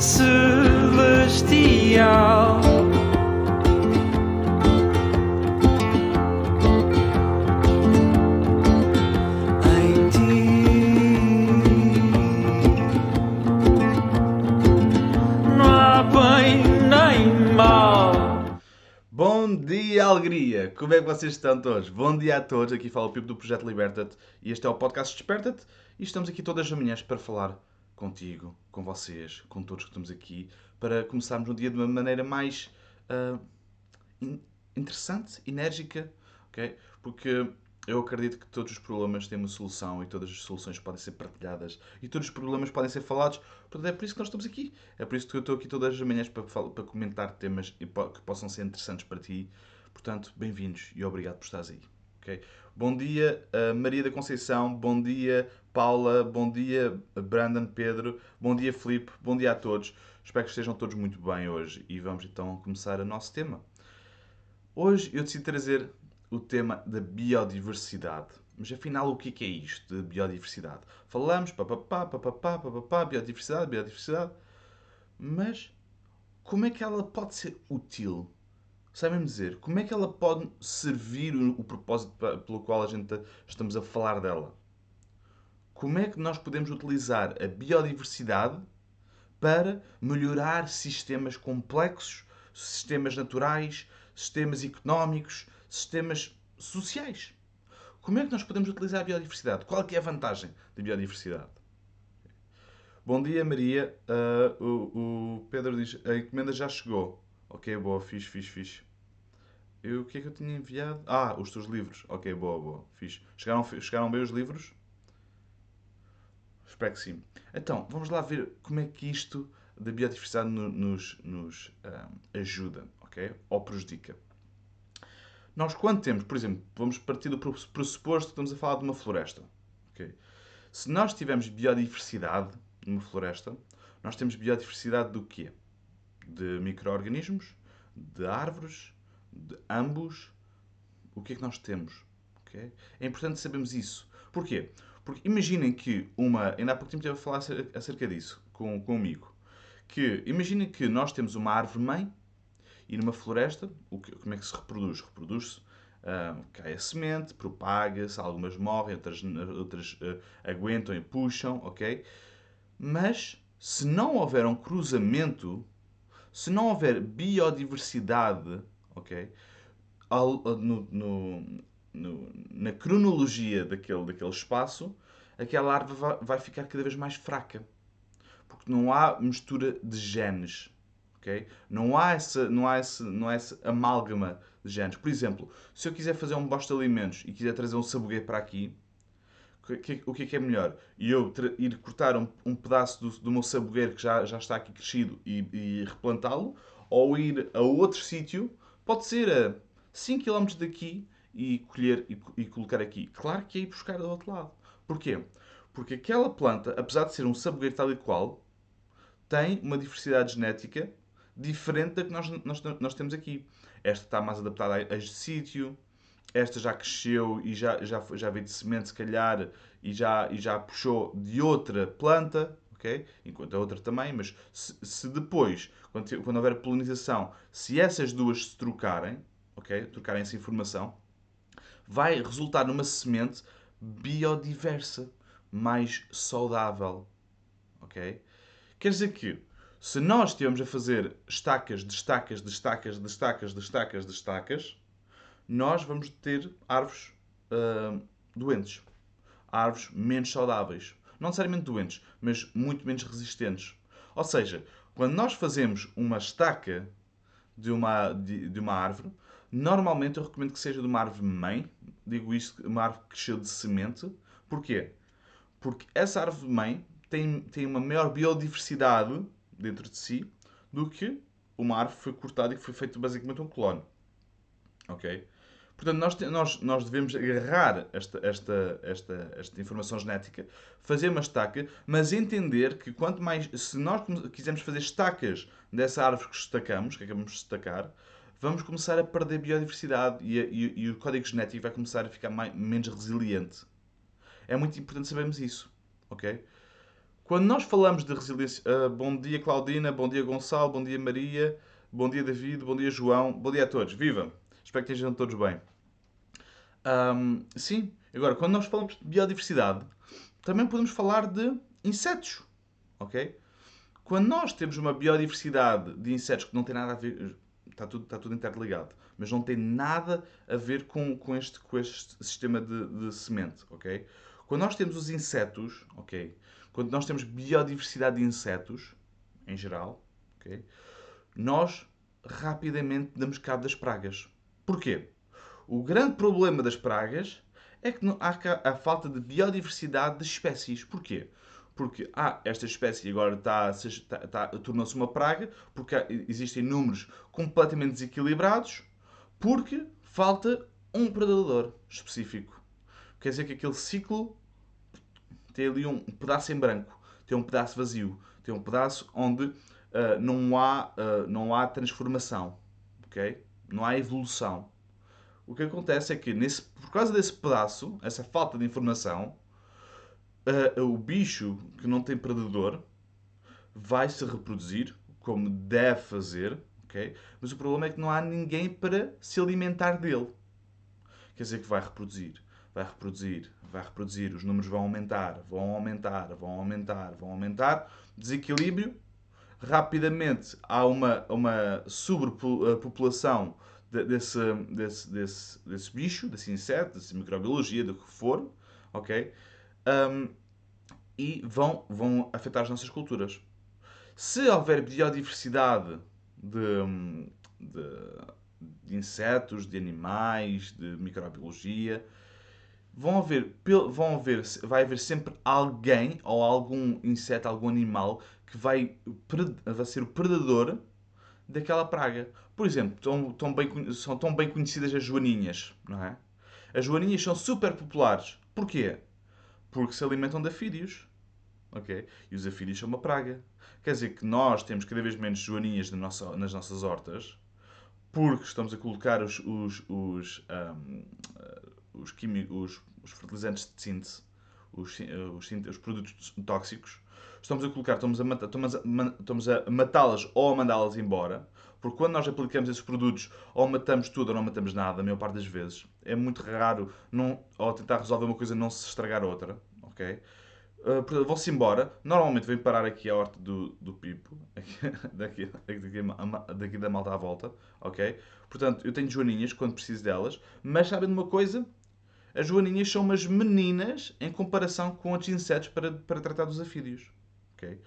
celestial. Bom dia, alegria! Como é que vocês estão todos? Bom dia a todos, aqui fala o Pipo do Projeto Liberta-te e este é o podcast Desperta-te e estamos aqui todas as manhãs para falar contigo, com vocês, com todos que estamos aqui, para começarmos o dia de uma maneira mais ah, in- interessante, enérgica, ok? Porque eu acredito que todos os problemas têm uma solução e todas as soluções podem ser partilhadas e todos os problemas podem ser falados. Portanto, é por isso que nós estamos aqui. É por isso que eu estou aqui todas as manhãs para, para comentar temas que possam ser interessantes para ti. Portanto, bem-vindos e obrigado por estares aí. ok? Bom dia, uh, Maria da Conceição. Bom dia, Paula. Bom dia, Brandon, Pedro. Bom dia, Filipe. Bom dia a todos. Espero que estejam todos muito bem hoje e vamos então começar o nosso tema. Hoje eu decidi trazer o tema da biodiversidade. Mas afinal, o que é é isto de biodiversidade? Falamos, papapá, papapá, papapá, biodiversidade, biodiversidade. Mas como é que ela pode ser útil? Sabem dizer, como é que ela pode servir o, propósito pelo qual a gente estamos a falar dela? Como é que nós podemos utilizar a biodiversidade para melhorar sistemas complexos, sistemas naturais, sistemas económicos, sistemas sociais? Como é que nós podemos utilizar a biodiversidade? Qual é a vantagem da biodiversidade? Bom dia, Maria. Ah, o, o Pedro diz: a encomenda já chegou. Ok, boa, fixe, fixe, fixe. Eu, o que é que eu tinha enviado? Ah, os teus livros. Ok, boa, boa, fixe. Chegaram, chegaram bem os livros? Espero que sim. Então, vamos lá ver como é que isto da biodiversidade no- nos, nos ah, ajuda, ok? Ou prejudica. Nós, quando temos, por exemplo, vamos partir do press- pressuposto que estamos a falar de uma floresta, ok? Se nós tivermos biodiversidade numa floresta, nós temos biodiversidade do quê? De micro-organismos, de árvores, de ambos. O que é que nós temos? ok? É importante sabermos isso. Porquê? Porque imaginem que uma. Ainda há pouco tempo estive a falar acer- acerca disso com, com um amigo. Que imaginem que nós temos uma árvore-mãe e numa floresta, o que- como é que se reproduz? Reproduz-se, ah, cai a semente, propaga-se, algumas morrem, outras, outras ah, aguentam e puxam, ok? Mas se não houver um cruzamento, se não houver biodiversidade, ok? No- no- no- na cronologia daquele, daquele espaço, aquela árvore vai, ficar cada vez mais fraca. Porque não há mistura de genes. ok? Não há essa, não há esse, não há essa amálgama de genes. Por exemplo, se eu quiser fazer um bosta de alimentos e quiser trazer um sabuguê para aqui, o que, é que é melhor? Eu ir cortar um, um pedaço do, do meu sabugueiro que já, já está aqui crescido e, e replantá-lo, ou ir a outro sítio, pode ser a 5 km daqui e colher e, e colocar aqui. Claro que é ir buscar do outro lado. Porquê? Porque aquela planta, apesar de ser um sabugueiro tal e qual, tem uma diversidade genética diferente da que nós, nós, nós temos aqui. Esta está mais adaptada a, este sítio, esta já cresceu e já, já, já veio de semente, se calhar, e já, e já puxou de outra planta, ok? Enquanto a outra também, mas se, se depois, quando, quando houver polinização, se essas duas se trocarem, ok? Trocarem essa informação, vai resultar numa semente biodiversa, mais saudável, ok? Quer dizer que, se nós estivermos a fazer estacas de estacas de estacas de estacas de estacas de estacas, nós vamos ter árvores ah, doentes. Árvores menos saudáveis. Não necessariamente doentes, mas muito menos resistentes. Ou seja, quando nós fazemos uma estaca de uma, de, de uma árvore, normalmente eu recomendo que seja de uma árvore mãe. Digo isto, uma árvore que cresceu de semente. Porquê? Porque essa árvore mãe tem, tem uma maior biodiversidade dentro de si do que uma árvore que foi cortada e que foi feito basicamente um clone. Ok? Portanto, nós, nós, nós devemos agarrar esta, esta, esta, esta informação genética, fazer uma estaca, mas entender que quanto mais. Se nós quisermos fazer estacas dessa árvore que estacamos, que acabamos de estacar, vamos começar a perder biodiversidade e, a- e- e o código genético vai começar a ficar mais, menos resiliente. É muito importante sabermos isso. Ok? Quando nós falamos de resiliência. ah, bom dia, Claudina. Bom dia, Gonçalo. Bom dia, Maria. Bom dia, David. Bom dia, João. Bom dia a todos. Viva! Espero que estejam todos bem. Ahm, sim, agora, quando nós falamos de biodiversidade, também podemos falar de insetos. Ok? Quando nós temos uma biodiversidade de insetos que não tem nada a ver. Está tudo, está tudo interligado. Mas não tem nada a ver com, com, este, com este sistema de, de semente. Ok? Quando nós temos os insetos. Ok? Quando nós temos biodiversidade de insetos, em geral. Ok? Nós rapidamente damos cabo das pragas. Porquê? O grande problema das pragas é que há a falta de biodiversidade de espécies. Porquê? Porque ah, esta espécie agora está, está, está- tornou-se uma praga, porque existem números completamente desequilibrados, porque falta um predador específico. Quer dizer que aquele ciclo tem ali um pedaço em branco, tem um pedaço vazio, tem um pedaço onde ah, não, há, ah, não há transformação, ok? Não há evolução. O que acontece é que, nesse, por causa desse pedaço, essa falta de informação, o bicho que não tem predador vai se reproduzir como deve fazer, ok? Mas o problema é que não há ninguém para se alimentar dele. Quer dizer que vai reproduzir, vai reproduzir, vai reproduzir, os números vão aumentar, vão aumentar, vão aumentar, vão aumentar, desequilíbrio, rapidamente há uma, uma sobrepopulação de- desse, desse, desse, desse bicho, desse inseto, dessa microbiologia, do que for, ok? Um, e vão, vão afetar as nossas culturas. Se houver biodiversidade de, de, de insetos, de animais, de microbiologia, vão haver, vão haver, vai haver sempre alguém ou algum inseto, algum animal que vai, vai ser o predador daquela praga. Por exemplo, tão, tão bem, são tão bem conhecidas as joaninhas, não é? As joaninhas são super populares. Porquê? Porque se alimentam de afídeos. Ok? E os afídeos são uma praga. Quer dizer que nós temos cada vez menos joaninhas nas nossas hortas porque estamos a colocar os, os, os, ahm, ah, os, quimi- os- os fertilizantes de síntese, os, ah, os, sin- os produtos tóxicos, estamos a colocar, estamos a, estamos a, a matá-las ou a mandá-las embora, porque quando nós aplicamos esses produtos, ou matamos tudo ou não matamos nada, a maior parte das vezes. É muito raro, não, ao tentar resolver uma coisa, não se estragar outra, ok? Uh, portanto, vão-se embora. Normalmente vêm parar aqui à horta do, do Pipo, daqui, daqui, daqui da malta à volta, ok? Portanto, eu tenho joaninhas quando preciso delas, mas sabem de uma coisa? As joaninhas são umas meninas em comparação com outros insetos para, para tratar dos afídeos, ok?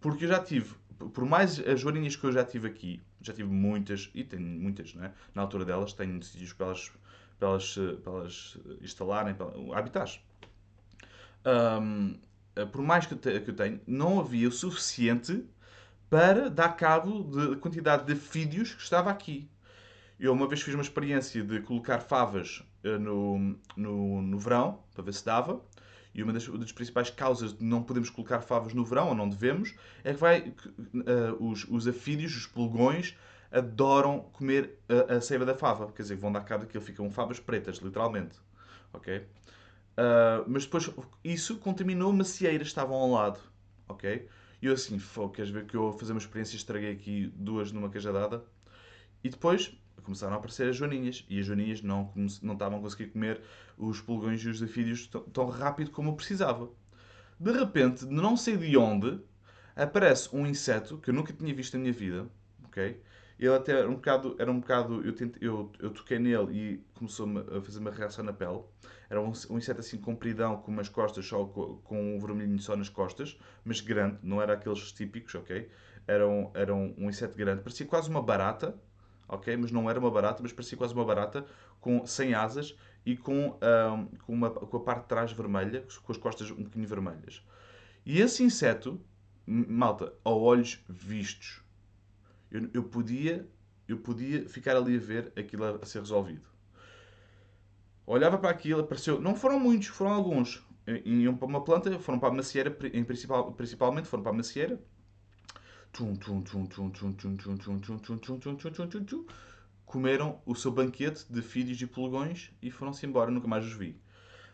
Porque eu já tive, por mais as joaninhas que eu já tive aqui, já tive muitas, e tenho muitas, não é? Na altura delas, tenho sítios para elas, para elas, para elas instalarem, habitats. Ahm, eh, por mais que eu, tenho, não havia o suficiente para dar cabo da quantidade de fídeos que estava aqui. Eu uma vez fiz uma experiência de colocar favas no, no, no verão, para ver se dava. E uma das, uma das principais causas de não podermos colocar favas no verão, ou não devemos, é que vai, eh, os, os afídeos, os pulgões, adoram comer a, a seiva da fava. Quer dizer, vão dar cabo daquilo, ficam favas pretas, literalmente. Ok? Ah, mas depois isso contaminou macieiras estavam ao lado. Ok? E eu assim, "Fô, queres ver que eu a fazer uma experiência estraguei aqui duas numa cajadada? E depois começaram a aparecer as joaninhas. E as joaninhas não, não estavam a conseguir comer os pulgões e os afídeos tão, rápido como eu precisava. De repente, não sei de onde, aparece um inseto que eu nunca tinha visto na minha vida. Ok? Ele até era um bocado, era um bocado eu, eu, eu toquei nele e começou a fazer uma reação na pele. Era um, um inseto assim compridão, com umas costas só, com, com um vermelhinho só nas costas, mas grande, não era aqueles típicos, ok? Era um, era um, um inseto grande, parecia quase uma barata, ok? Mas não era uma barata, mas parecia quase uma barata, com, sem asas e com, com, uma, com a parte de trás vermelha, com as costas um bocadinho vermelhas. E esse inseto, malta, a olhos vistos, eu, eu podia eu podia ficar ali a ver aquilo a, a ser resolvido. Olhava para aquilo, apareceu. Não foram muitos, foram alguns. Iam para uma planta, foram para a macieira, principal, principalmente foram para a macieira. Comeram o seu banquete de fídeos e polegões e foram-se embora, nunca mais os vi.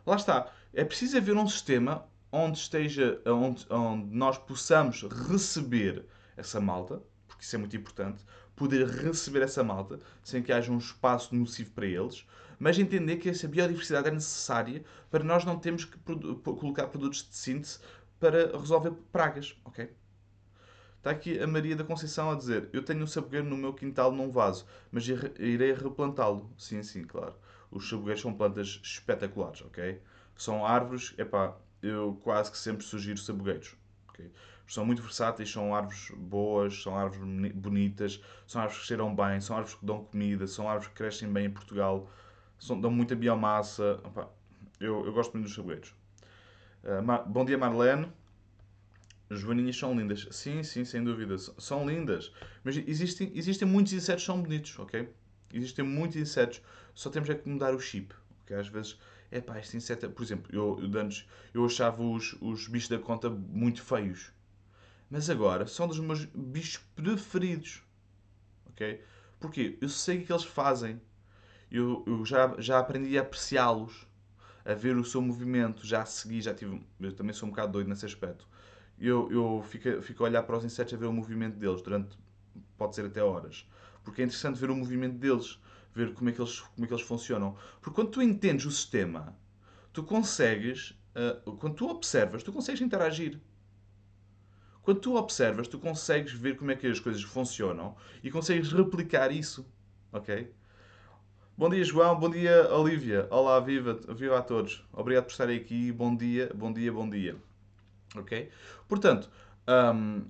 Lá está. É preciso haver um sistema onde esteja, onde, onde nós possamos receber essa malta, porque isso é muito importante, poder receber essa malta sem que haja um espaço nocivo para eles, mas entender que essa biodiversidade é necessária para nós não termos que produ colocar produtos de síntese para resolver pragas, ok? Está aqui a Maria da Conceição a dizer: Eu tenho um sabugueiro no meu quintal num vaso, mas irei replantá-lo. Sim, sim, claro. Os sabugueiros são plantas espetaculares, ok? São árvores, epá, eu quase que sempre sugiro sabugueiros. Okay? São muito versáteis, são árvores boas, são árvores bonitas, são árvores que cheiram bem, são árvores que dão comida, são árvores que crescem bem em Portugal, são, dão muita biomassa. Epá, eu, eu gosto muito dos sabugueiros. Uh, bom dia, Marlene. Joaninhas são lindas. Sim, sim, sem dúvida. São lindas. Mas existem, existem muitos insetos que são bonitos, ok? Existem muitos insetos. Só temos é que mudar o chip. Okay? Às vezes, é pá, este inseto... Por exemplo, eu, eu, antes, eu achava os, os bichos da conta muito feios. Mas agora são dos meus bichos preferidos. Ok? Porquê? Eu sei o que eles fazem. Eu, eu já, já aprendi a apreciá-los. A ver o seu movimento. Já a seguir, já tive... Eu também sou um bocado doido nesse aspecto eu, eu fico, fico a olhar para os insetos a ver o movimento deles durante, pode ser até horas. Porque é interessante ver o movimento deles, ver como é que eles, como é que eles funcionam. Porque quando tu entendes o sistema, tu consegues, uh, quando tu observas, tu consegues interagir. Quando tu observas, tu consegues ver como é que as coisas funcionam e consegues replicar isso. Ok? Bom dia, João. Bom dia, Olivia. Olá, viva, viva a todos. Obrigado por estarem aqui. Bom dia, bom dia, bom dia. Ok? Portanto, um,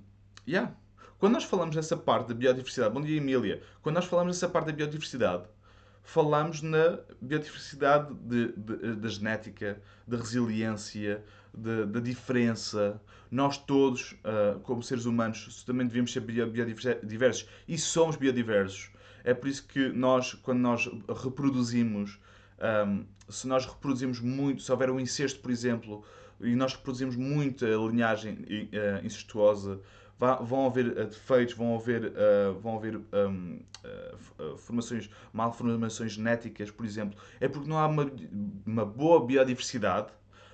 yeah. quando nós falamos nessa parte da biodiversidade, bom dia Emília, quando nós falamos nessa parte da biodiversidade, falamos na biodiversidade de, de, da genética, da resiliência, da diferença. Nós todos, uh, como seres humanos, também devemos ser biodiversos e somos biodiversos. É por isso que nós, quando nós reproduzimos, um, se nós reproduzimos muito, se houver um incesto, por exemplo, e nós reproduzimos muita linhagem uh, incestuosa, vão haver uh, defeitos, vão haver, uh, vão haver um, formações, malformações genéticas, por exemplo. É porque não há uma, uma boa biodiversidade,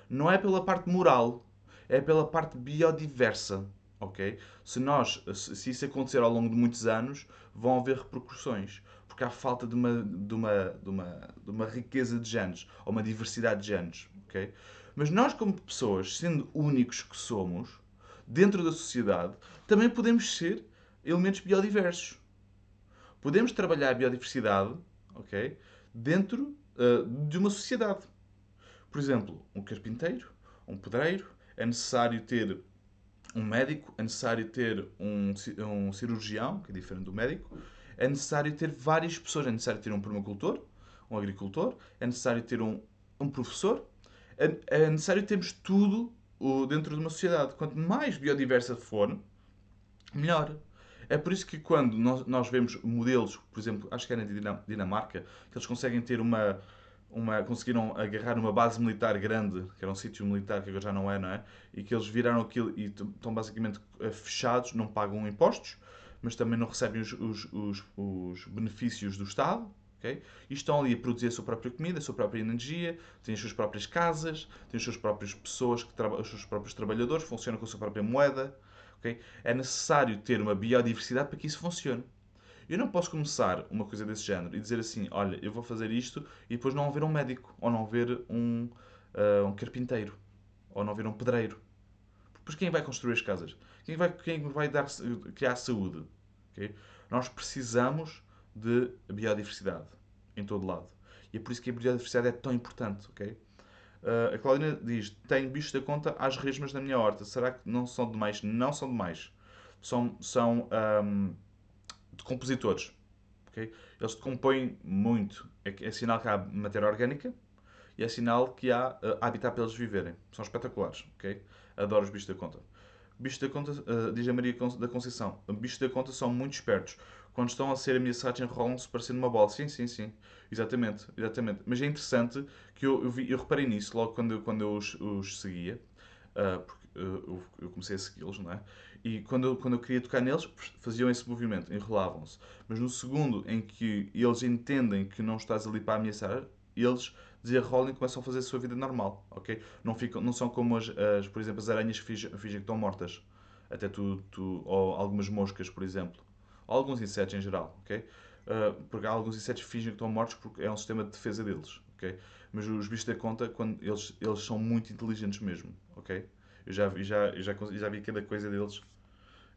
não é pela parte moral, é pela parte biodiversa. ok? Se, nós, se isso acontecer ao longo de muitos anos, vão haver repercussões. Porque há falta de uma, de uma, de uma, de uma riqueza de genes, ou uma diversidade de genes. ok? Mas nós, como pessoas, sendo únicos que somos, dentro da sociedade, também podemos ser elementos biodiversos. Podemos trabalhar a biodiversidade ok, dentro uh, de uma sociedade. Por exemplo, um carpinteiro, um pedreiro, é necessário ter um médico, é necessário ter um, um cirurgião, que é diferente do médico, é necessário ter várias pessoas, é necessário ter um permacultor, um agricultor, é necessário ter um, um professor, é, é necessário termos tudo dentro de uma sociedade. Quanto mais biodiversa for, melhor. É por isso que quando nós, nós vemos modelos, por exemplo, acho que é na Dinamarca, que eles conseguem ter uma, uma, conseguiram agarrar uma base militar grande, que era um sítio militar que agora já não é, não é? E que eles viraram aquilo e estão basicamente eh, fechados, não pagam impostos, mas também não recebem os, os, os, os benefícios do Estado, Okay? E estão ali a produzir a sua própria comida, a sua própria energia, têm as suas próprias casas, têm as suas próprias pessoas, que os seus próprios trabalhadores, funcionam com a sua própria moeda. Okay? É necessário ter uma biodiversidade para que isso funcione. Eu não posso começar uma coisa desse género e dizer assim: olha, eu vou fazer isto e depois não haver um médico, ou não haver um, uh, um carpinteiro, ou não haver um pedreiro. Depois quem vai construir as casas? Quem vai, quem vai dar, criar saúde? Okay? Nós precisamos de biodiversidade em todo lado. E é por isso que a biodiversidade é tão importante, ok? Uh, a Claudina diz: Tenho bichos da conta às resmas na minha horta. Será que não são demais? Não são demais. São, são um, decompositores. Okay? Eles decompõem muito. É, é, sinal que há matéria orgânica e é sinal que há uh, habitat para eles viverem. São espetaculares. Okay? Adoro os bichos da conta. Bichos da conta, uh, diz a Maria da Conceição: bichos da conta são muito espertos quando estão a ser ameaçados enrolam-se parecendo uma bola. Sim, sim, sim. Exatamente, exatamente. Mas é interessante que eu, eu, vi, eu reparei nisso logo quando, eu, quando eu os, os seguia, uh, porque eu, eu, comecei a segui-los, não é? E quando quando eu queria tocar neles, faziam esse movimento, enrolavam-se. Mas no segundo em que eles entendem que não estás ali para ameaçar, eles desenrolam e começam a fazer a sua vida normal, ok? Não, ficam, não são como, as, as por exemplo, as aranhas que fingem, fingem que estão mortas. Até tu, tu, ou algumas moscas, por exemplo. Ou alguns insetos em geral, ok? Uh, porque há alguns insetos que fingem que estão mortos porque é um sistema de defesa deles, ok? Mas os bichos da conta, quando eles, eles são muito inteligentes mesmo, ok? Eu já, já, já, já vi cada coisa deles.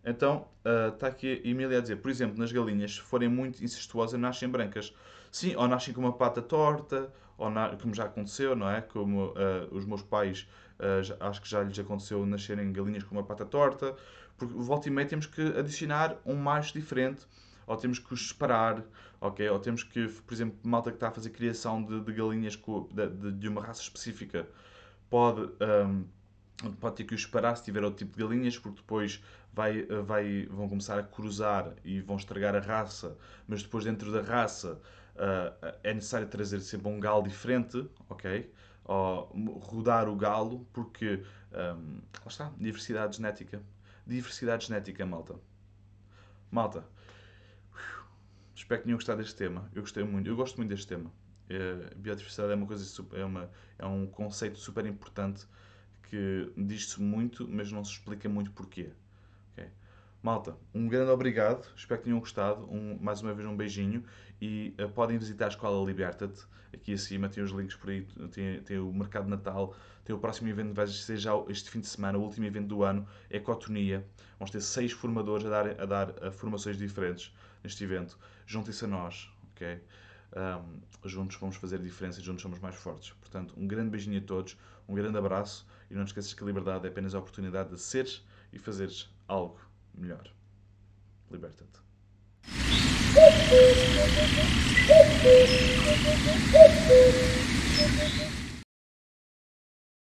Então, está uh, aqui a Emília a dizer, por exemplo, nas galinhas, se forem muito incestuosas, nascem brancas. Sim, ou nascem com uma pata torta, ou na, como já aconteceu, não é? Como uh, os meus pais, uh, já, acho que já lhes aconteceu nascerem galinhas com uma pata torta. Porque volta e meia temos que adicionar um macho diferente, ou temos que os separar, ok? Ou temos que, por exemplo, malta que está a fazer criação de, de galinhas com, de, de, uma raça específica, pode... Um, pode ter que os separar se tiver outro tipo de galinhas, porque depois vai, vai, vão começar a cruzar e vão estragar a raça, mas depois dentro da raça uh, é necessário trazer sempre um galo diferente, ok? Ou rodar o galo, porque um, lá está, diversidade genética. Diversidade genética, malta. Malta, espero que tenham gostado deste tema. Eu gostei muito, eu gosto muito deste tema. Uh, biodiversidade é uma coisa super, é, uma, é um conceito super importante que diz-se muito, mas não se explica muito porquê. Malta, um grande obrigado, espero que tenham gostado. Um, mais uma vez um beijinho e uh, podem visitar a Escola Liberta-te. Aqui acima tem os links por aí, tem, tem o Mercado Natal, tem o próximo evento vai ser já este fim de semana, o último evento do ano, é Cotonia. Vamos ter seis formadores a dar, a dar a formações diferentes neste evento. Juntem-se a nós, ok? Um, juntos vamos fazer a diferença e juntos somos mais fortes. Portanto, um grande beijinho a todos, um grande abraço e não esqueças que a liberdade é apenas a oportunidade de seres e fazeres algo melhor. Liberta-te.